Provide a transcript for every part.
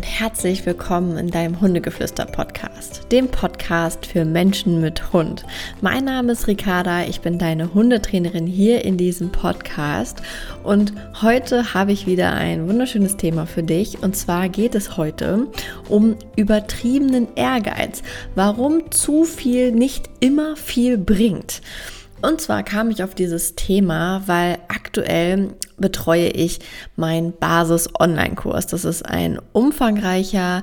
und herzlich willkommen in deinem Hundegeflüster-Podcast, dem Podcast für Menschen mit Hund. Mein Name ist Ricarda, ich bin deine Hundetrainerin hier in diesem Podcast und heute habe ich wieder ein wunderschönes Thema für dich und zwar geht es heute um übertriebenen Ehrgeiz, warum zu viel nicht immer viel bringt. Und zwar kam ich auf dieses Thema, weil aktuell betreue ich meinen Basis-Online-Kurs. Das ist ein umfangreicher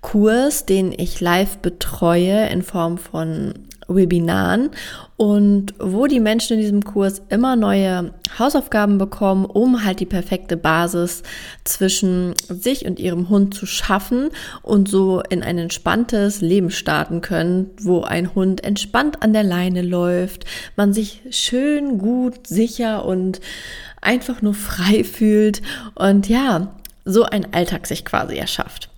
Kurs, den ich live betreue in Form von Webinaren und wo die Menschen in diesem Kurs immer neue Hausaufgaben bekommen, um halt die perfekte Basis zwischen sich und ihrem Hund zu schaffen und so in ein entspanntes Leben starten können, wo ein Hund entspannt an der Leine läuft, man sich schön, gut, sicher und einfach nur frei fühlt und ja, so ein Alltag sich quasi erschafft.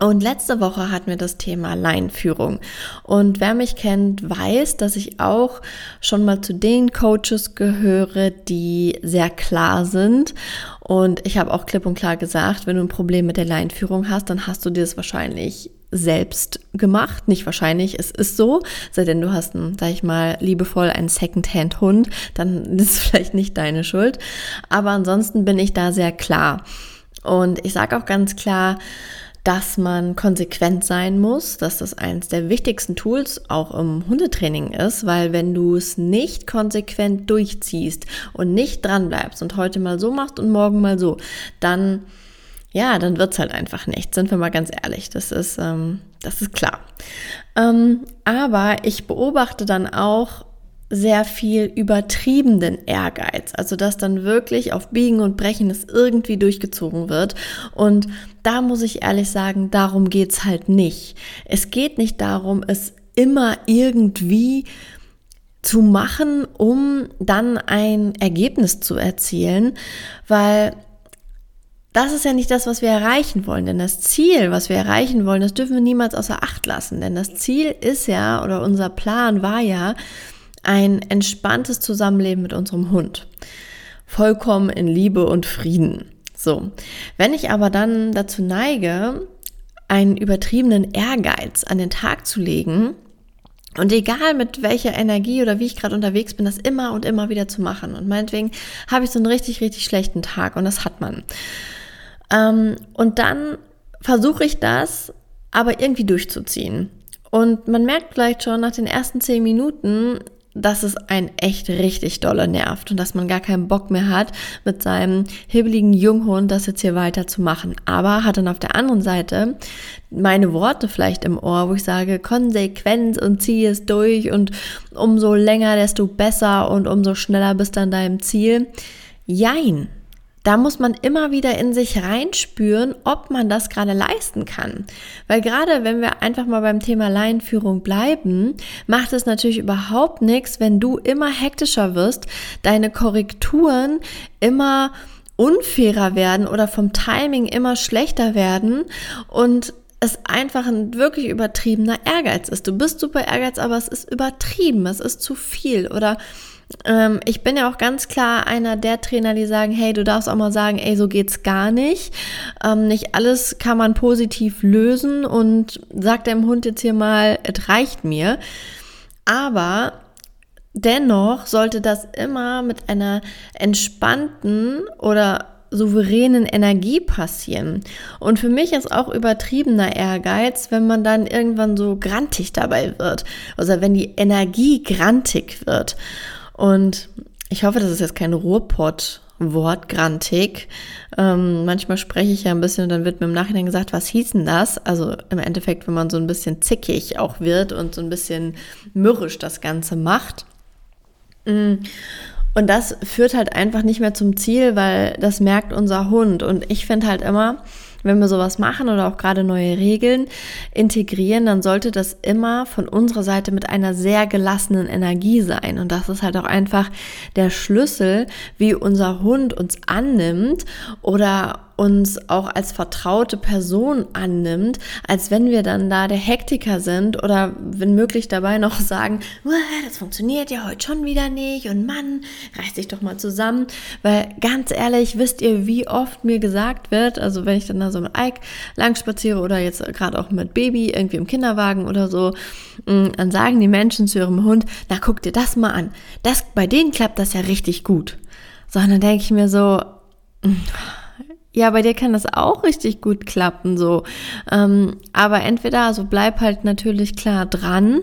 Und letzte Woche hatten wir das Thema Leinführung. Und wer mich kennt, weiß, dass ich auch schon mal zu den Coaches gehöre, die sehr klar sind. Und ich habe auch klipp und klar gesagt, wenn du ein Problem mit der Leinführung hast, dann hast du dir das wahrscheinlich selbst gemacht. Nicht wahrscheinlich, es ist so. Seitdem du hast, einen, sag ich mal, liebevoll einen Secondhand-Hund, dann ist es vielleicht nicht deine Schuld. Aber ansonsten bin ich da sehr klar. Und ich sage auch ganz klar, dass man konsequent sein muss, dass das eines der wichtigsten Tools auch im Hundetraining ist, weil wenn du es nicht konsequent durchziehst und nicht dran bleibst und heute mal so machst und morgen mal so, dann ja, dann wird's halt einfach nicht. Sind wir mal ganz ehrlich, das ist ähm, das ist klar. Ähm, aber ich beobachte dann auch sehr viel übertriebenen Ehrgeiz. Also dass dann wirklich auf Biegen und Brechen es irgendwie durchgezogen wird. Und da muss ich ehrlich sagen, darum geht's halt nicht. Es geht nicht darum, es immer irgendwie zu machen, um dann ein Ergebnis zu erzielen, weil das ist ja nicht das, was wir erreichen wollen. Denn das Ziel, was wir erreichen wollen, das dürfen wir niemals außer Acht lassen. Denn das Ziel ist ja, oder unser Plan war ja, ein entspanntes Zusammenleben mit unserem Hund. Vollkommen in Liebe und Frieden. So. Wenn ich aber dann dazu neige, einen übertriebenen Ehrgeiz an den Tag zu legen, und egal mit welcher Energie oder wie ich gerade unterwegs bin, das immer und immer wieder zu machen. Und meinetwegen habe ich so einen richtig, richtig schlechten Tag und das hat man. Ähm, und dann versuche ich das aber irgendwie durchzuziehen. Und man merkt vielleicht schon nach den ersten zehn Minuten, dass es einen echt richtig dolle nervt und dass man gar keinen Bock mehr hat, mit seinem hibbeligen Junghund das jetzt hier weiterzumachen. Aber hat dann auf der anderen Seite meine Worte vielleicht im Ohr, wo ich sage, Konsequenz und zieh es durch und umso länger, desto besser und umso schneller bist du an deinem Ziel. Jein. Da muss man immer wieder in sich reinspüren, ob man das gerade leisten kann. Weil gerade wenn wir einfach mal beim Thema Laienführung bleiben, macht es natürlich überhaupt nichts, wenn du immer hektischer wirst, deine Korrekturen immer unfairer werden oder vom Timing immer schlechter werden und es einfach ein wirklich übertriebener Ehrgeiz ist. Du bist super Ehrgeiz, aber es ist übertrieben, es ist zu viel oder ähm, ich bin ja auch ganz klar einer der Trainer, die sagen, hey, du darfst auch mal sagen, ey, so geht's gar nicht. Ähm, nicht alles kann man positiv lösen und sag deinem Hund jetzt hier mal, es reicht mir. Aber dennoch sollte das immer mit einer entspannten oder souveränen Energie passieren. Und für mich ist auch übertriebener Ehrgeiz, wenn man dann irgendwann so grantig dabei wird. Also wenn die Energie grantig wird. Und ich hoffe, das ist jetzt kein Ruhrpott. Wort grantig. Ähm, manchmal spreche ich ja ein bisschen und dann wird mir im Nachhinein gesagt, was hieß denn das? Also im Endeffekt, wenn man so ein bisschen zickig auch wird und so ein bisschen mürrisch das Ganze macht. Mm. Und das führt halt einfach nicht mehr zum Ziel, weil das merkt unser Hund. Und ich finde halt immer, wenn wir sowas machen oder auch gerade neue Regeln integrieren, dann sollte das immer von unserer Seite mit einer sehr gelassenen Energie sein. Und das ist halt auch einfach der Schlüssel, wie unser Hund uns annimmt oder uns auch als vertraute Person annimmt, als wenn wir dann da der Hektiker sind oder wenn möglich dabei noch sagen, das funktioniert ja heute schon wieder nicht und Mann, reiß dich doch mal zusammen, weil ganz ehrlich, wisst ihr, wie oft mir gesagt wird, also wenn ich dann da so mit Ike lang spaziere oder jetzt gerade auch mit Baby irgendwie im Kinderwagen oder so, mm, dann sagen die Menschen zu ihrem Hund, na guck dir das mal an, das, bei denen klappt das ja richtig gut. So, und dann denke ich mir so, ja, bei dir kann das auch richtig gut klappen, so. Ähm, aber entweder, also bleib halt natürlich klar dran,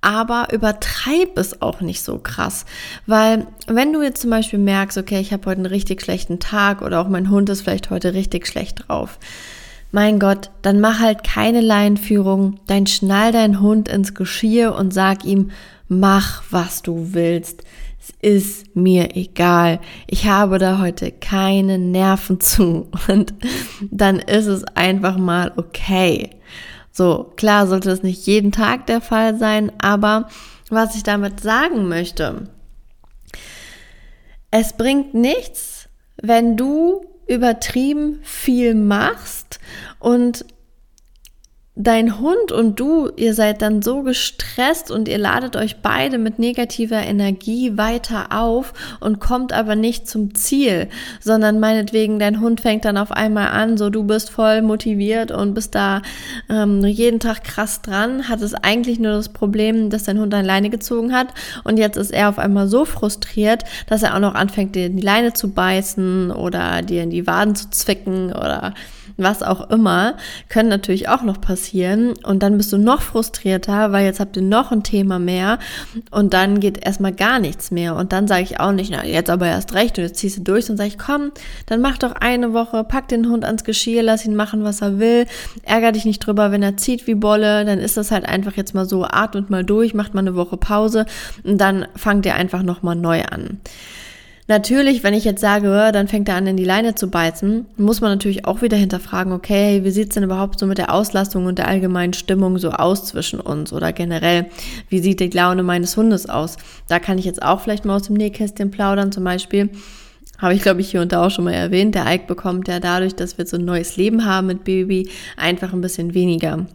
aber übertreib es auch nicht so krass. Weil wenn du jetzt zum Beispiel merkst, okay, ich habe heute einen richtig schlechten Tag oder auch mein Hund ist vielleicht heute richtig schlecht drauf, mein Gott, dann mach halt keine Leinführung, dann schnall deinen Hund ins Geschirr und sag ihm, mach was du willst ist mir egal. Ich habe da heute keine Nerven zu und dann ist es einfach mal okay. So, klar sollte es nicht jeden Tag der Fall sein, aber was ich damit sagen möchte, es bringt nichts, wenn du übertrieben viel machst und dein Hund und du, ihr seid dann so gestresst und ihr ladet euch beide mit negativer Energie weiter auf und kommt aber nicht zum Ziel, sondern meinetwegen dein Hund fängt dann auf einmal an, so du bist voll motiviert und bist da ähm, jeden Tag krass dran, hat es eigentlich nur das Problem, dass dein Hund eine Leine gezogen hat und jetzt ist er auf einmal so frustriert, dass er auch noch anfängt, dir in die Leine zu beißen oder dir in die Waden zu zwicken oder was auch immer, können natürlich auch noch passieren. Und dann bist du noch frustrierter, weil jetzt habt ihr noch ein Thema mehr und dann geht erstmal gar nichts mehr. Und dann sage ich auch nicht, na, jetzt aber erst recht und jetzt ziehst du durch und sage ich, komm, dann mach doch eine Woche, pack den Hund ans Geschirr, lass ihn machen, was er will, ärger dich nicht drüber, wenn er zieht wie Bolle, dann ist das halt einfach jetzt mal so, atmet mal durch, macht mal eine Woche Pause und dann fangt ihr einfach nochmal neu an. Natürlich, wenn ich jetzt sage, dann fängt er an, in die Leine zu beißen, muss man natürlich auch wieder hinterfragen, okay, wie sieht's denn überhaupt so mit der Auslastung und der allgemeinen Stimmung so aus zwischen uns oder generell, wie sieht die Laune meines Hundes aus? Da kann ich jetzt auch vielleicht mal aus dem Nähkästchen plaudern, zum Beispiel. Habe ich, glaube ich, hier und da auch schon mal erwähnt. Der Ike bekommt ja dadurch, dass wir so ein neues Leben haben mit Baby, einfach ein bisschen weniger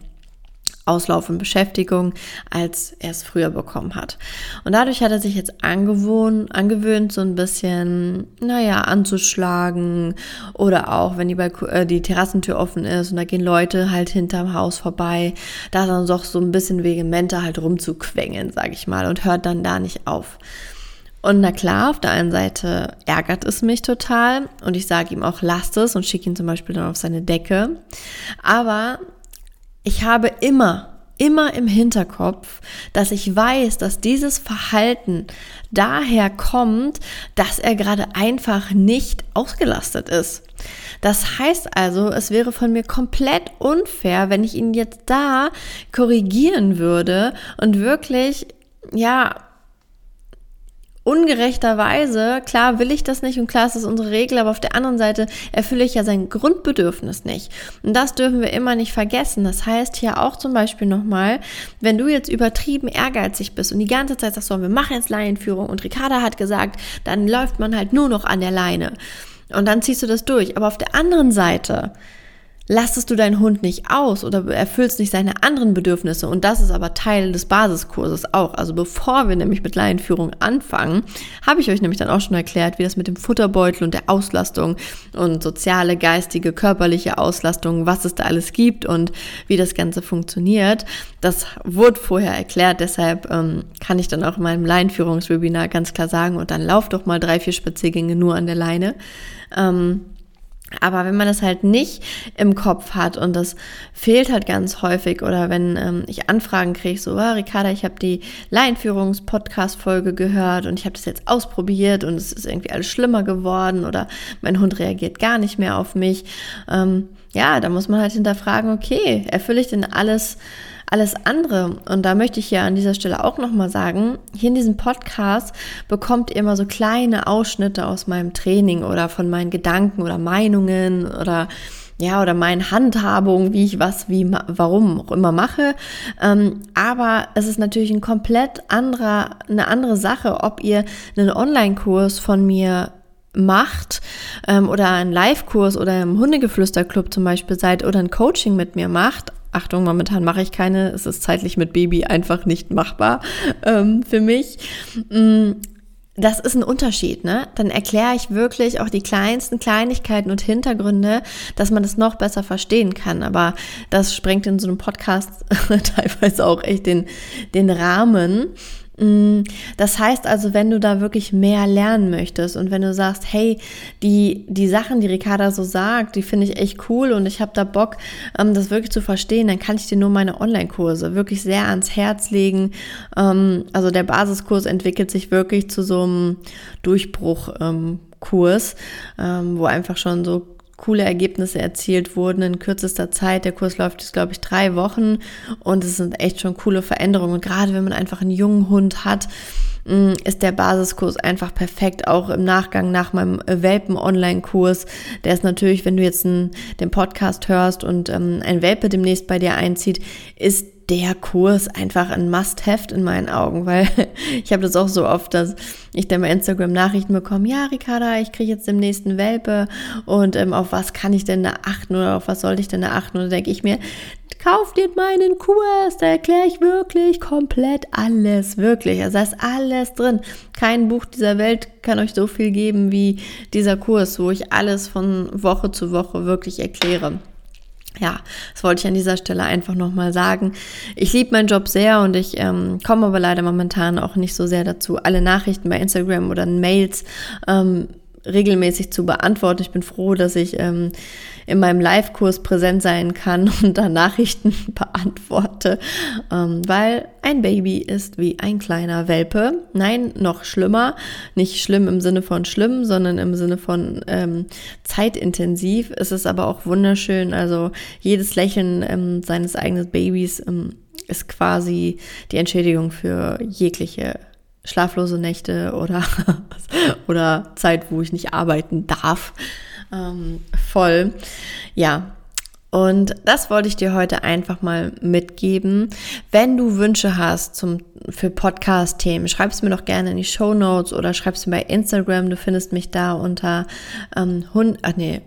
Auslauf und Beschäftigung, als er es früher bekommen hat. Und dadurch hat er sich jetzt angewohnt, angewöhnt, so ein bisschen, naja, anzuschlagen oder auch, wenn die, Balko äh, die Terrassentür offen ist und da gehen Leute halt hinterm Haus vorbei, da dann doch so ein bisschen vehementer halt rumzuquengeln, sag ich mal, und hört dann da nicht auf. Und na klar, auf der einen Seite ärgert es mich total und ich sage ihm auch, lasst es und schicke ihn zum Beispiel dann auf seine Decke. Aber ich habe immer, immer im Hinterkopf, dass ich weiß, dass dieses Verhalten daher kommt, dass er gerade einfach nicht ausgelastet ist. Das heißt also, es wäre von mir komplett unfair, wenn ich ihn jetzt da korrigieren würde und wirklich, ja, ungerechterweise, klar will ich das nicht und klar ist das unsere Regel, aber auf der anderen Seite erfülle ich ja sein Grundbedürfnis nicht. Und das dürfen wir immer nicht vergessen. Das heißt hier auch zum Beispiel nochmal, wenn du jetzt übertrieben ehrgeizig bist und die ganze Zeit sagst, so, wir machen jetzt Laienführung und Ricarda hat gesagt, dann läuft man halt nur noch an der Leine. Und dann ziehst du das durch. Aber auf der anderen Seite, lastest du deinen Hund nicht aus oder erfüllst nicht seine anderen Bedürfnisse. Und das ist aber Teil des Basiskurses auch. Also bevor wir nämlich mit Laienführung anfangen, habe ich euch nämlich dann auch schon erklärt, wie das mit dem Futterbeutel und der Auslastung und soziale, geistige, körperliche Auslastung, was es da alles gibt und wie das Ganze funktioniert. Das wurde vorher erklärt, deshalb ähm, kann ich dann auch in meinem Laienführungswebinar ganz klar sagen, und dann lauf doch mal drei, vier Spaziergänge nur an der Leine. Ähm, aber wenn man das halt nicht im Kopf hat und das fehlt halt ganz häufig oder wenn ähm, ich Anfragen kriege, so, ah, Ricarda, ich habe die Laienführungs-Podcast-Folge gehört und ich habe das jetzt ausprobiert und es ist irgendwie alles schlimmer geworden oder mein Hund reagiert gar nicht mehr auf mich. Ähm, ja, da muss man halt hinterfragen, okay, erfülle ich denn alles alles andere. Und da möchte ich ja an dieser Stelle auch nochmal sagen, hier in diesem Podcast bekommt ihr immer so kleine Ausschnitte aus meinem Training oder von meinen Gedanken oder Meinungen oder ja, oder meinen Handhabungen, wie ich was, wie, warum auch immer mache. Ähm, aber es ist natürlich ein komplett anderer, eine andere Sache, ob ihr einen Online-Kurs von mir macht ähm, oder einen Live-Kurs oder im Hundegeflüsterclub zum Beispiel seid oder ein Coaching mit mir macht, Achtung, momentan mache ich keine, es ist zeitlich mit Baby einfach nicht machbar ähm, für mich. Mm, das ist ein Unterschied, ne? Dann erkläre ich wirklich auch die kleinsten Kleinigkeiten und Hintergründe, dass man das noch besser verstehen kann. Aber das sprengt in so einem Podcast teilweise auch echt den, den Rahmen. Mm, das heißt also, wenn du da wirklich mehr lernen möchtest und wenn du sagst, hey, die, die Sachen, die Ricarda so sagt, die finde ich echt cool und ich habe da Bock, ähm, das wirklich zu verstehen, dann kann ich dir nur meine Online-Kurse wirklich sehr ans Herz legen. Ähm, also der Basiskurs entwickelt sich wirklich zu so einem Durchbruchkurs, ähm, wo einfach schon so coole Ergebnisse erzielt wurden in kürzester Zeit. Der Kurs läuft jetzt, glaube ich, drei Wochen und es sind echt schon coole Veränderungen. Und gerade wenn man einfach einen jungen Hund hat, mm, ist der Basiskurs einfach perfekt, auch im Nachgang nach meinem Welpen-Online-Kurs. Der ist natürlich, wenn du jetzt einen, den Podcast hörst und ähm, ein Welpe demnächst bei dir einzieht, ist der Kurs einfach ein Must-Have in meinen Augen, weil ich habe das auch so oft, dass ich dann bei Instagram Nachrichten bekomme, ja, Ricarda, ich kriege jetzt demnächst einen Welpe und ähm, auf was kann ich denn da achten oder auf was sollte ich denn da achten? Und da denke ich mir, kauf dir meinen Kurs, da erkläre ich wirklich komplett alles, wirklich. Also da ist alles drin. Kein Buch dieser Welt kann euch so viel geben wie dieser Kurs, wo ich alles von Woche zu Woche wirklich erkläre ja, das wollte ich an dieser Stelle einfach nochmal sagen. Ich liebe meinen Job sehr und ich ähm, komme aber leider momentan auch nicht so sehr dazu, alle Nachrichten bei Instagram oder Mails ähm, regelmäßig zu beantworten. Ich bin froh, dass ich ähm, in meinem Live-Kurs präsent sein kann und da Nachrichten beantworte, ähm, weil ein Baby ist wie ein kleiner Welpe. Nein, noch schlimmer. Nicht schlimm im Sinne von schlimm, sondern im Sinne von ähm, zeitintensiv. Es ist aber auch wunderschön. Also jedes Lächeln ähm, seines eigenen Babys ähm, ist quasi die Entschädigung für jegliche schlaflose Nächte oder, oder Zeit, wo ich nicht arbeiten darf ähm, voll. Ja, und das wollte ich dir heute einfach mal mitgeben. Wenn du Wünsche hast zum, für Podcast-Themen, schreib es mir doch gerne in die Show Notes oder schreib es mir bei Instagram. Du findest mich da unter ähm, Hund, ach nee,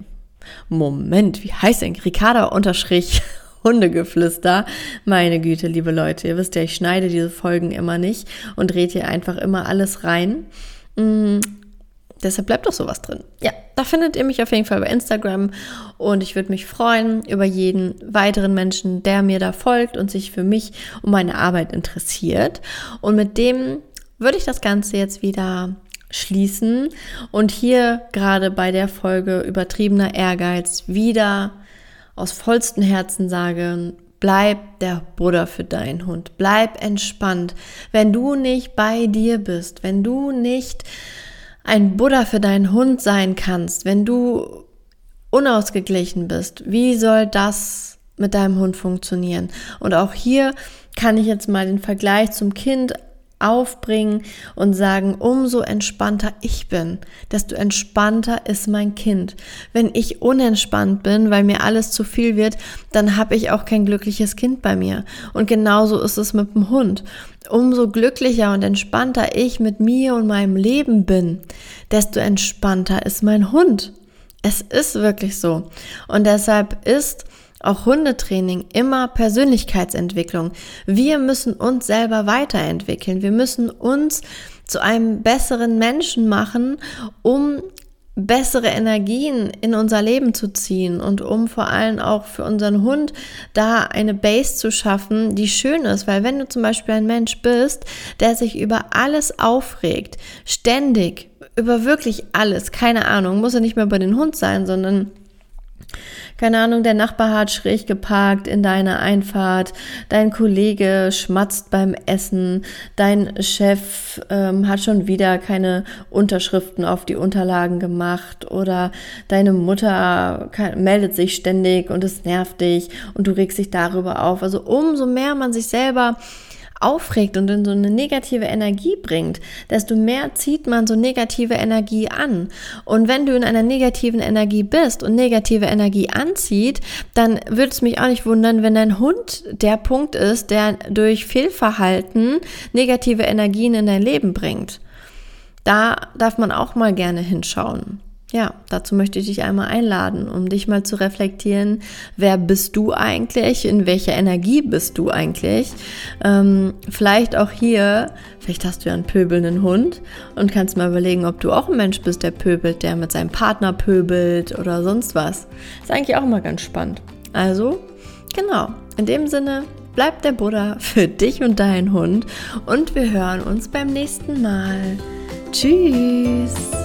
Moment, wie heißt denn? Ricarda unterstrich Hundegeflüster. Meine Güte, liebe Leute, ihr wisst ja, ich schneide diese Folgen immer nicht und dreht hier einfach immer alles rein. Mm, Deshalb bleibt doch sowas drin. Ja, da findet ihr mich auf jeden Fall bei Instagram und ich würde mich freuen über jeden weiteren Menschen, der mir da folgt und sich für mich und meine Arbeit interessiert. Und mit dem würde ich das Ganze jetzt wieder schließen und hier gerade bei der Folge übertriebener Ehrgeiz wieder aus vollstem Herzen sagen, bleib der Buddha für deinen Hund, bleib entspannt. Wenn du nicht bei dir bist, wenn du nicht ein Buddha für deinen Hund sein kannst, wenn du unausgeglichen bist, wie soll das mit deinem Hund funktionieren? Und auch hier kann ich jetzt mal den Vergleich zum Kind aufbringen und sagen, umso entspannter ich bin, desto entspannter ist mein Kind. Wenn ich unentspannt bin, weil mir alles zu viel wird, dann habe ich auch kein glückliches Kind bei mir. Und genauso ist es mit dem Hund. Umso glücklicher und entspannter ich mit mir und meinem Leben bin, desto entspannter ist mein Hund. Es ist wirklich so. Und deshalb ist auch Hundetraining immer Persönlichkeitsentwicklung. Wir müssen uns selber weiterentwickeln. Wir müssen uns zu einem besseren Menschen machen, um bessere Energien in unser Leben zu ziehen und um vor allem auch für unseren Hund da eine Base zu schaffen, die schön ist. Weil wenn du zum Beispiel ein Mensch bist, der sich über alles aufregt, ständig, über wirklich alles, keine Ahnung, muss ja nicht mehr über den Hund sein, sondern keine Ahnung, der Nachbar hat schräg geparkt in deiner Einfahrt, dein Kollege schmatzt beim Essen, dein Chef ähm, hat schon wieder keine Unterschriften auf die Unterlagen gemacht. Oder deine Mutter meldet sich ständig und es nervt dich. Und du regst dich darüber auf. Also umso mehr man sich selber aufregt und in so eine negative Energie bringt, desto mehr zieht man so negative Energie an. Und wenn du in einer negativen Energie bist und negative Energie anzieht, dann würde es mich auch nicht wundern, wenn dein Hund der Punkt ist, der durch Fehlverhalten negative Energien in dein Leben bringt. Da darf man auch mal gerne hinschauen ja, dazu möchte ich dich einmal einladen, um dich mal zu reflektieren, wer bist du eigentlich, in welcher Energie bist du eigentlich. Ähm, vielleicht auch hier, vielleicht hast du ja einen pöbelnden Hund und kannst mal überlegen, ob du auch ein Mensch bist, der pöbelt, der mit seinem Partner pöbelt oder sonst was. Ist eigentlich auch mal ganz spannend. Also, genau, in dem Sinne, bleib der Buddha für dich und deinen Hund und wir hören uns beim nächsten Mal. Tschüss!